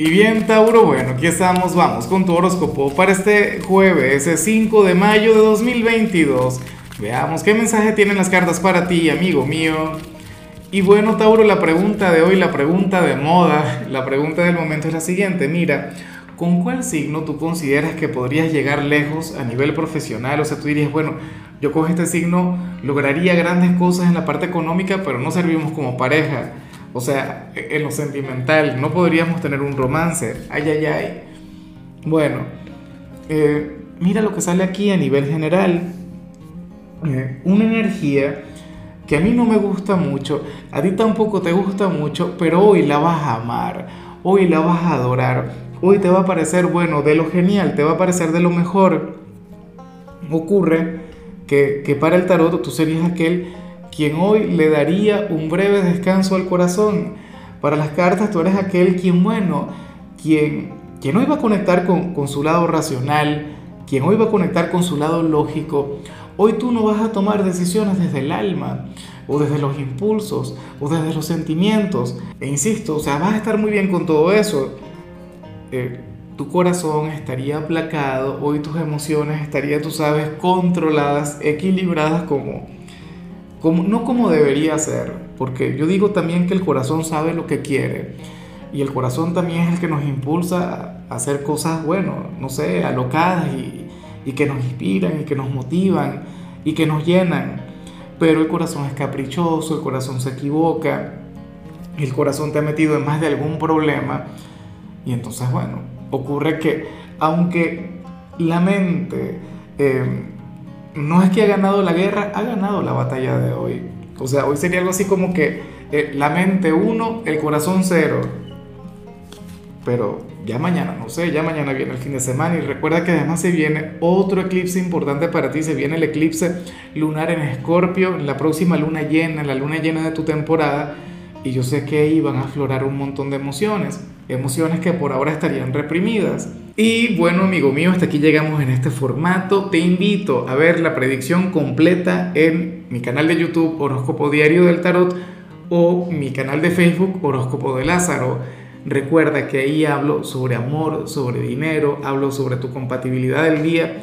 Y bien, Tauro, bueno, aquí estamos, vamos con tu horóscopo para este jueves, ese 5 de mayo de 2022. Veamos qué mensaje tienen las cartas para ti, amigo mío. Y bueno, Tauro, la pregunta de hoy, la pregunta de moda, la pregunta del momento es la siguiente. Mira, ¿con cuál signo tú consideras que podrías llegar lejos a nivel profesional? O sea, tú dirías, bueno, yo con este signo lograría grandes cosas en la parte económica, pero no servimos como pareja. O sea, en lo sentimental, no podríamos tener un romance. Ay, ay, ay. Bueno, eh, mira lo que sale aquí a nivel general. Eh, una energía que a mí no me gusta mucho, a ti tampoco te gusta mucho, pero hoy la vas a amar, hoy la vas a adorar, hoy te va a parecer, bueno, de lo genial, te va a parecer de lo mejor. Ocurre que, que para el tarot tú serías aquel quien hoy le daría un breve descanso al corazón. Para las cartas tú eres aquel quien, bueno, quien, quien hoy va a conectar con, con su lado racional, quien hoy va a conectar con su lado lógico. Hoy tú no vas a tomar decisiones desde el alma, o desde los impulsos, o desde los sentimientos. E insisto, o sea, vas a estar muy bien con todo eso. Eh, tu corazón estaría aplacado, hoy tus emociones estarían, tú sabes, controladas, equilibradas como no como debería ser, porque yo digo también que el corazón sabe lo que quiere y el corazón también es el que nos impulsa a hacer cosas, bueno, no sé, alocadas y, y que nos inspiran y que nos motivan y que nos llenan. Pero el corazón es caprichoso, el corazón se equivoca, el corazón te ha metido en más de algún problema y entonces, bueno, ocurre que aunque la mente... Eh, no es que ha ganado la guerra, ha ganado la batalla de hoy. O sea, hoy sería algo así como que eh, la mente uno, el corazón cero. Pero ya mañana, no sé, ya mañana viene el fin de semana y recuerda que además se viene otro eclipse importante para ti, se viene el eclipse lunar en Escorpio, la próxima luna llena, la luna llena de tu temporada y yo sé que ahí van a aflorar un montón de emociones, emociones que por ahora estarían reprimidas. Y bueno, amigo mío, hasta aquí llegamos en este formato. Te invito a ver la predicción completa en mi canal de YouTube Horóscopo Diario del Tarot o mi canal de Facebook Horóscopo de Lázaro. Recuerda que ahí hablo sobre amor, sobre dinero, hablo sobre tu compatibilidad del día.